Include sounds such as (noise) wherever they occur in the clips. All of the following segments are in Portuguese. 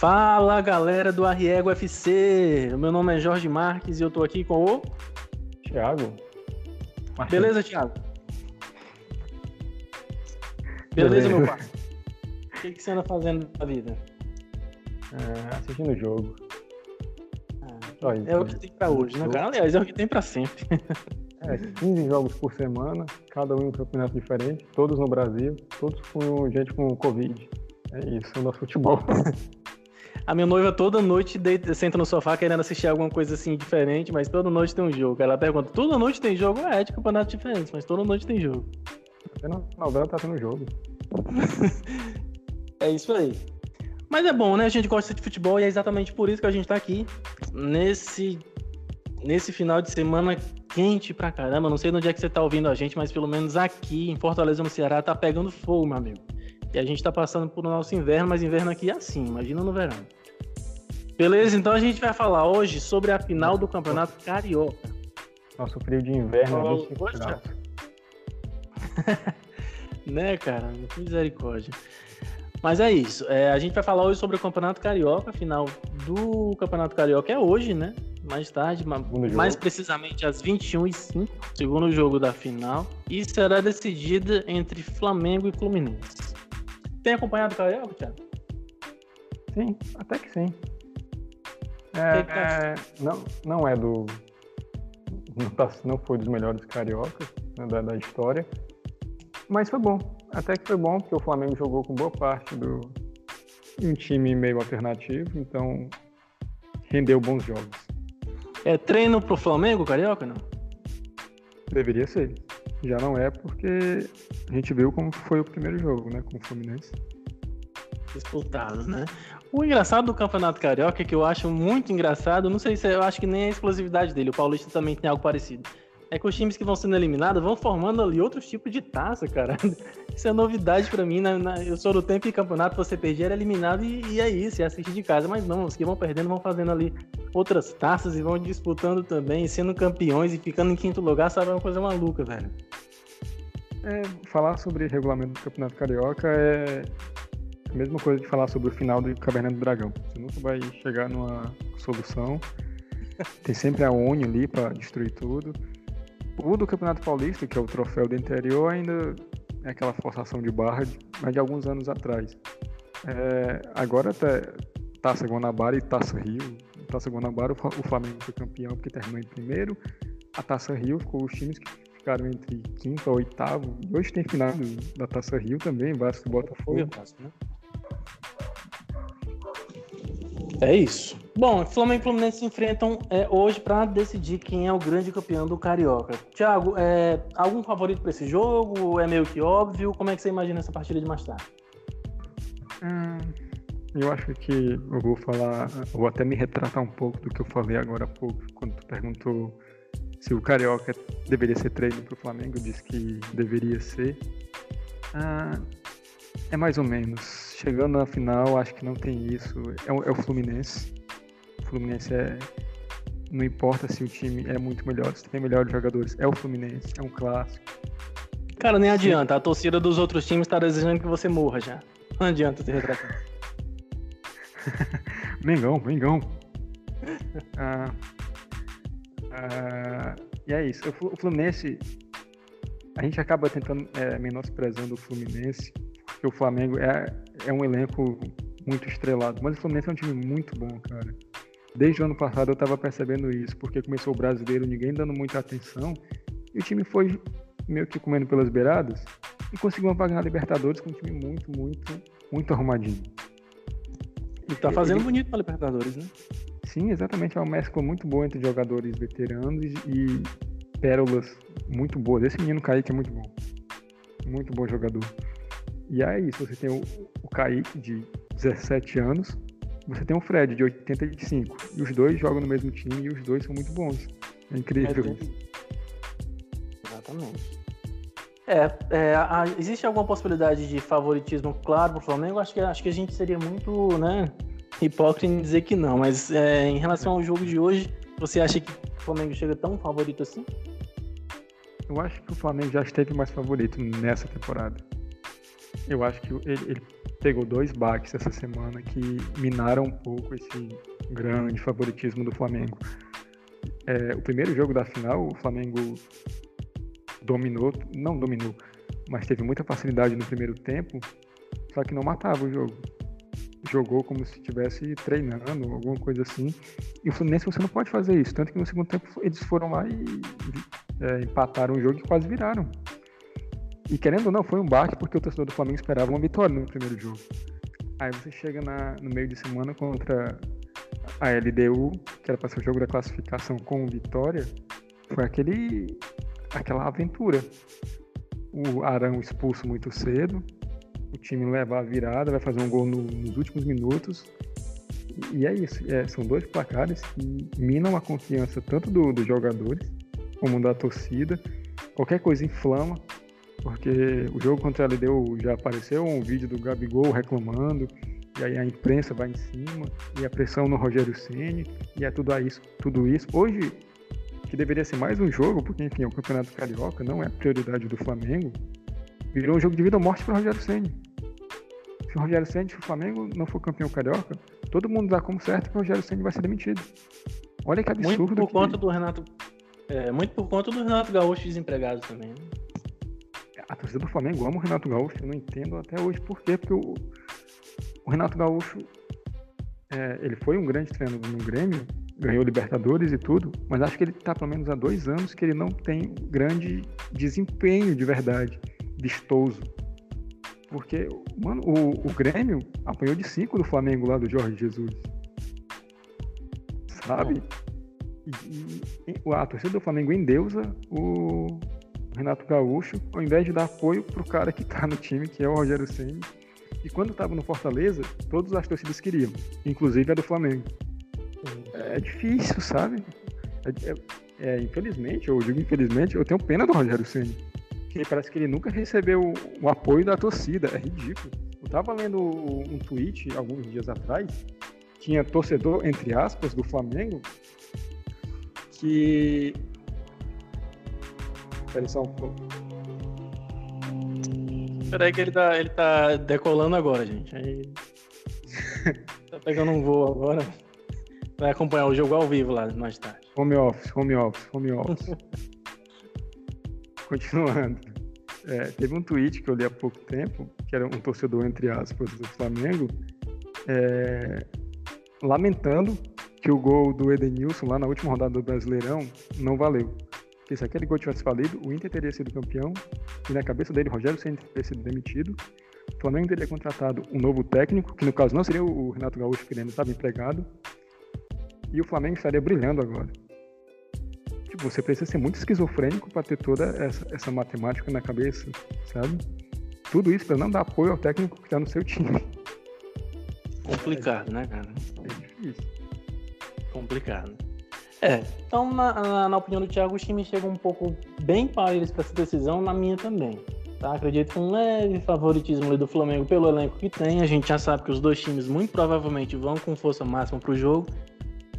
Fala galera do Arriego FC, meu nome é Jorge Marques e eu tô aqui com o Thiago. Beleza, Thiago? Beleza, Beleza. meu pai? O que, que você anda fazendo na vida? É, assistindo o jogo. Ah, é o que tem pra hoje, né, cara? Aliás, é o que tem pra sempre. (laughs) É, 15 jogos por semana, cada um em um campeonato diferente, todos no Brasil, todos com gente com Covid. É isso, o nosso futebol. (laughs) A minha noiva toda noite deita, senta no sofá querendo assistir alguma coisa assim diferente, mas toda noite tem um jogo. Ela pergunta: toda noite tem jogo? É, de campeonato diferente, mas toda noite tem jogo. Até na novela tá tendo jogo. (laughs) é isso aí. Mas é bom, né? A gente gosta de futebol e é exatamente por isso que a gente tá aqui nesse nesse final de semana quente pra caramba. Não sei onde é que você tá ouvindo a gente, mas pelo menos aqui em Fortaleza, no Ceará, tá pegando fogo, meu amigo. E a gente tá passando por nosso inverno, mas inverno aqui é assim, imagina no verão. Beleza, então a gente vai falar hoje sobre a final do Campeonato Carioca. Nosso frio de inverno é Poxa. (laughs) né, cara? Misericórdia. Mas é isso. É, a gente vai falar hoje sobre o Campeonato Carioca. A final do Campeonato Carioca é hoje, né? Mais tarde, mais precisamente às 21h05, segundo jogo da final. E será decidida entre Flamengo e Fluminense. Tem acompanhado o Carioca, Thiago? Sim, até que sim. É, é, não, não é do. Não, tá, não foi dos melhores cariocas né, da, da história. Mas foi bom. Até que foi bom, porque o Flamengo jogou com boa parte do um time meio alternativo, então rendeu bons jogos. É treino pro Flamengo, Carioca, não? Deveria ser. Já não é porque a gente viu como foi o primeiro jogo, né, com o Fluminense. Disputado, né? O engraçado do Campeonato Carioca, que eu acho muito engraçado, não sei se eu acho que nem a exclusividade dele, o Paulista também tem algo parecido é que os times que vão sendo eliminados vão formando ali outros tipos de taça, cara. (laughs) Isso é novidade para mim. Na, eu sou do tempo que campeonato você perdia, era eliminado e, e é isso, é assistir de casa. Mas não, os que vão perdendo vão fazendo ali outras taças e vão disputando também, sendo campeões e ficando em quinto lugar, sabe? É uma coisa maluca, velho. É, falar sobre regulamento do Campeonato Carioca é mesma coisa de falar sobre o final do Caverna do Dragão. Você nunca vai chegar numa solução. (laughs) Tem sempre a ONU ali para destruir tudo. O do Campeonato Paulista, que é o troféu do interior, ainda é aquela forçação de barra, de, mas de alguns anos atrás. É, agora até Taça Guanabara e Taça Rio. Taça Guanabara, o Flamengo foi campeão porque terminou em primeiro. A Taça Rio ficou os times que ficaram entre quinto e oitavo. E hoje tem final da Taça Rio também, Vasco e Botafogo. Né? É isso. Bom, Flamengo e Fluminense se enfrentam é, hoje para decidir quem é o grande campeão do Carioca. Thiago, é, algum favorito para esse jogo? É meio que óbvio? Como é que você imagina essa partida de mais tarde? Hum, eu acho que eu vou falar, vou até me retratar um pouco do que eu falei agora há pouco, quando tu perguntou se o Carioca deveria ser treino para o Flamengo, eu disse que deveria ser. Ah, é mais ou menos. Chegando na final, acho que não tem isso. É o, é o Fluminense. O Fluminense é. Não importa se o time é muito melhor, se tem melhores jogadores. É o Fluminense, é um clássico. Cara, nem adianta. A torcida dos outros times está desejando que você morra já. Não adianta se retratar. (laughs) Mengão, Mengão. (laughs) ah, ah, e é isso. O Fluminense. A gente acaba tentando é, menosprezando o Fluminense, porque o Flamengo é, é um elenco muito estrelado. Mas o Fluminense é um time muito bom, cara. Desde o ano passado eu tava percebendo isso, porque começou o brasileiro, ninguém dando muita atenção, e o time foi meio que comendo pelas beiradas e conseguiu uma vaga na Libertadores com um time muito, muito, muito arrumadinho. E tá fazendo Ele... bonito na Libertadores, né? Sim, exatamente. É uma mescla muito boa entre jogadores veteranos e pérolas muito boas. Esse menino Kaique é muito bom. Muito bom jogador. E aí, se você tem o, o Kaique de 17 anos, você tem o Fred de 85. E os dois jogam no mesmo time e os dois são muito bons. É incrível é, Exatamente. É, é a, existe alguma possibilidade de favoritismo claro pro Flamengo? Acho que, acho que a gente seria muito, né, hipócrita em dizer que não. Mas é, em relação ao jogo de hoje, você acha que o Flamengo chega tão favorito assim? Eu acho que o Flamengo já esteve mais favorito nessa temporada. Eu acho que ele, ele pegou dois baques essa semana que minaram um pouco esse grande favoritismo do Flamengo. É, o primeiro jogo da final, o Flamengo dominou, não dominou, mas teve muita facilidade no primeiro tempo, só que não matava o jogo. Jogou como se estivesse treinando, alguma coisa assim. E o Fluminense você não pode fazer isso. Tanto que no segundo tempo eles foram lá e é, empataram o jogo e quase viraram. E querendo ou não, foi um baque porque o torcedor do Flamengo esperava uma vitória no primeiro jogo. Aí você chega na, no meio de semana contra a LDU, que era para ser o jogo da classificação com vitória, foi aquele aquela aventura. O Arão expulso muito cedo, o time leva a virada, vai fazer um gol no, nos últimos minutos. E é isso, é, são dois placares que minam a confiança tanto do, dos jogadores como da torcida. Qualquer coisa inflama, porque o jogo contra a LDU já apareceu um vídeo do Gabigol reclamando, e aí a imprensa vai em cima, e a pressão no Rogério Ceni e é tudo isso, tudo isso. Hoje, que deveria ser mais um jogo, porque enfim, o Campeonato Carioca não é a prioridade do Flamengo, virou um jogo de vida ou morte para o Rogério Ceni. Se o Rogério Ceni, se o Flamengo não for campeão carioca, todo mundo dá como certo que o Rogério Ceni vai ser demitido. Olha que absurdo. Muito por que... conta do Renato, é, muito por conta do Renato Gaúcho desempregado também. Né? A torcida do Flamengo ama o Renato Gaúcho, eu não entendo até hoje por quê, porque o, o Renato Gaúcho, é, ele foi um grande treinador no Grêmio, ganhou Libertadores e tudo, mas acho que ele está pelo menos há dois anos que ele não tem grande desempenho de verdade, vistoso. Porque, mano, o, o Grêmio apanhou de cinco do Flamengo lá do Jorge Jesus. Sabe? E, e a torcida do Flamengo endeusa o, Renato Gaúcho, ao invés de dar apoio pro cara que tá no time, que é o Rogério Ceni. E quando tava no Fortaleza, todas as torcidas queriam, inclusive a do Flamengo. É, difícil, sabe? É, é, é, infelizmente, eu digo infelizmente, eu tenho pena do Rogério Ceni. Que parece que ele nunca recebeu o apoio da torcida. É ridículo. Eu tava lendo um tweet alguns dias atrás, tinha torcedor, entre aspas, do Flamengo, que Um pouco. Peraí que ele tá, ele tá decolando agora, gente. Aí... (laughs) tá pegando um voo agora. Vai acompanhar o jogo ao vivo lá mais tarde. Home office, home office, home office. (laughs) Continuando. É, teve um tweet que eu li há pouco tempo, que era um torcedor, entre aspas, do Flamengo, é, lamentando que o gol do Edenilson lá na última rodada do Brasileirão não valeu. Porque se aquele gol tivesse falido, o Inter teria sido campeão e na cabeça dele, Rogério Senna teria sido demitido. O Flamengo teria contratado um novo técnico, que no caso não seria o Renato Gaúcho, que ele ainda estava empregado. E o Flamengo estaria brilhando agora. Tipo, você precisa ser muito esquizofrênico para ter toda essa, essa matemática na cabeça, sabe? Tudo isso para não dar apoio ao técnico que está no seu time. Complicado, né, cara? É difícil. Complicado. É, então na, na, na, opinião do Thiago, os times chegam um pouco bem parelhos para essa decisão, na minha também. Tá? Acredito com um leve favoritismo do Flamengo pelo elenco que tem. A gente já sabe que os dois times muito provavelmente vão com força máxima para o jogo.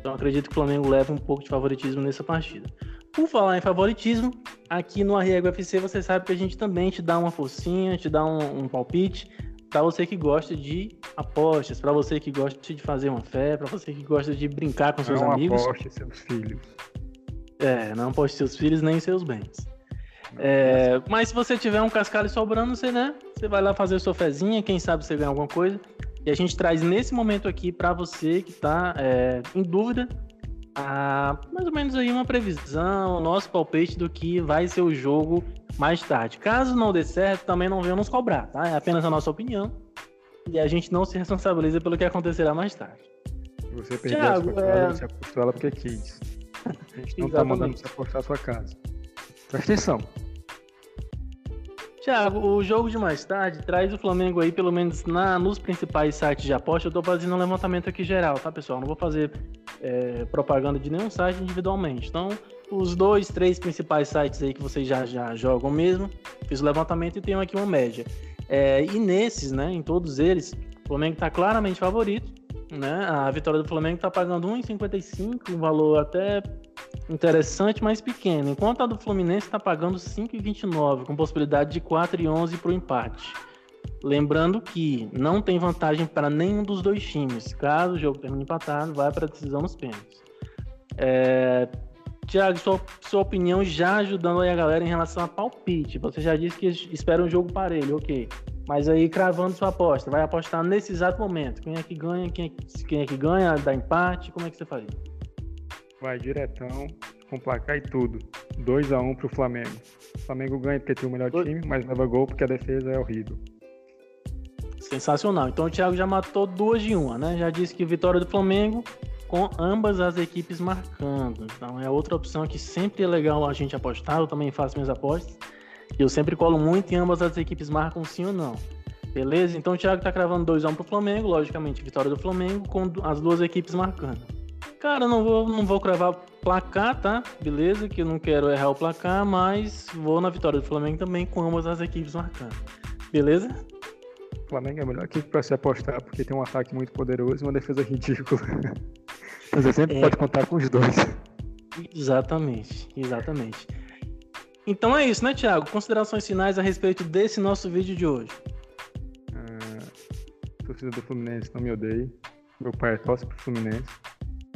Então acredito que o Flamengo leva um pouco de favoritismo nessa partida. Por falar em favoritismo, aqui no Arriego FC você sabe que a gente também te dá uma forcinha, te dá um, um palpite para você que gosta de apostas, para você que gosta de fazer uma fé, para você que gosta de brincar com seus não amigos. Não aposte seus filhos. É, não aposte seus filhos nem seus bens. É, mas se você tiver um cascalho sobrando, você, né, você vai lá fazer sua fezinha, quem sabe você ganha alguma coisa. E a gente traz nesse momento aqui para você que está é, em dúvida, a, mais ou menos aí uma previsão, nosso palpite do que vai ser o jogo mais tarde. Caso não dê certo, também não venham nos cobrar, tá? É apenas a nossa opinião e a gente não se responsabiliza pelo que acontecerá mais tarde. Se você perder Thiago, a sua casa, é... você apostou ela porque quis. A gente não tá mandando você apostar a sua casa. Presta atenção. Tiago, o jogo de mais tarde traz o Flamengo aí, pelo menos na, nos principais sites de aposta. Eu tô fazendo um levantamento aqui geral, tá, pessoal? Não vou fazer é, propaganda de nenhum site individualmente. Então, os dois, três principais sites aí que vocês já, já jogam mesmo, fiz o levantamento e tenho aqui uma média. É, e nesses, né, em todos eles, o Flamengo está claramente favorito. Né? A vitória do Flamengo está pagando 1,55, um valor até interessante, mas pequeno. Enquanto a do Fluminense está pagando 5,29, com possibilidade de 4,11 para o empate. Lembrando que não tem vantagem para nenhum dos dois times. Caso o jogo termine empatado, vai para a decisão nos pênaltis. É... Tiago, sua, sua opinião já ajudando aí a galera em relação a palpite. Você já disse que espera um jogo parelho, ok. Mas aí, cravando sua aposta, vai apostar nesse exato momento. Quem é que ganha, quem é, quem é que ganha, dá empate, como é que você faria? Vai diretão, com placar e tudo. 2x1 um pro Flamengo. O Flamengo ganha porque tem o melhor time, mas leva gol porque a defesa é horrível. Sensacional. Então o Thiago já matou duas de uma, né? Já disse que vitória do Flamengo com ambas as equipes marcando. Então é outra opção que sempre é legal a gente apostar. Eu também faço minhas apostas. Eu sempre colo muito em ambas as equipes marcam sim ou não. Beleza? Então o Thiago tá cravando 2x1 pro Flamengo, logicamente, vitória do Flamengo, com as duas equipes marcando. Cara, não vou, não vou cravar placar, tá? Beleza? Que eu não quero errar o placar, mas vou na vitória do Flamengo também, com ambas as equipes marcando. Beleza? O Flamengo é a melhor equipe para se apostar, porque tem um ataque muito poderoso e uma defesa ridícula. (laughs) Você sempre é... pode contar com os dois. Exatamente, exatamente. Então é isso, né, Thiago? Considerações finais a respeito desse nosso vídeo de hoje. Uh, torcida do Fluminense, não me odeie. Meu pai é torce pro Fluminense.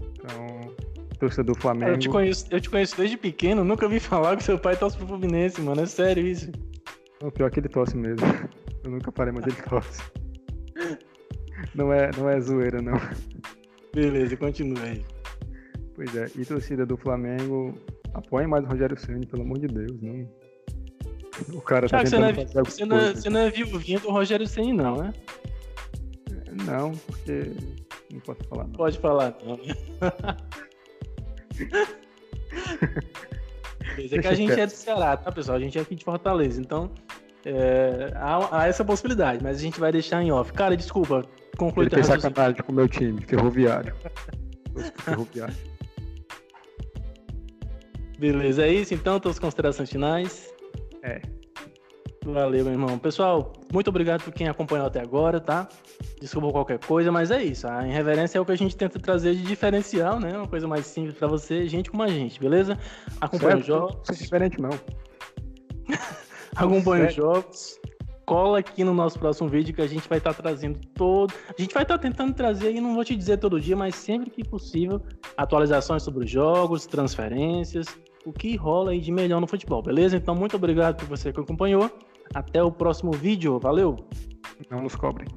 Então, torcida do Flamengo. Eu te, conheço, eu te conheço desde pequeno, nunca vi falar que seu pai torce pro Fluminense, mano. É sério isso. O pior é que ele torce mesmo. (laughs) Eu nunca parei, mas ele torce. Não é, não é zoeira, não. Beleza, continua aí. Pois é, e torcida do Flamengo, apoia mais o Rogério Ceni, pelo amor de Deus, não. O cara tá tá você, não é, você, não é, você não é do Rogério Ceni, não, né? Não, porque não posso falar. Não. Pode falar, não. Né? (laughs) Beleza, é que a gente é do Ceará, tá, pessoal? A gente é aqui de Fortaleza, então é, há, há, essa possibilidade, mas a gente vai deixar em off. Cara, desculpa, conclui Ele fez sacanagem com o meu time, ferroviário. (laughs) ferroviário. Beleza, é isso então, todas as considerações finais. É. Valeu, meu irmão. Pessoal, muito obrigado por quem acompanhou até agora, tá? Desculpa qualquer coisa, mas é isso. A irreverência é o que a gente tenta trazer de diferencial, né? Uma coisa mais simples para você, gente como a gente, beleza? Acompanha os jogos. Não é diferente, não. (laughs) Acompanha os jogos cola aqui no nosso próximo vídeo que a gente vai estar tá trazendo todo. A gente vai estar tá tentando trazer, e não vou te dizer todo dia, mas sempre que possível, atualizações sobre os jogos, transferências, o que rola aí de melhor no futebol, beleza? Então, muito obrigado por você que acompanhou. Até o próximo vídeo. Valeu! Não nos cobrem.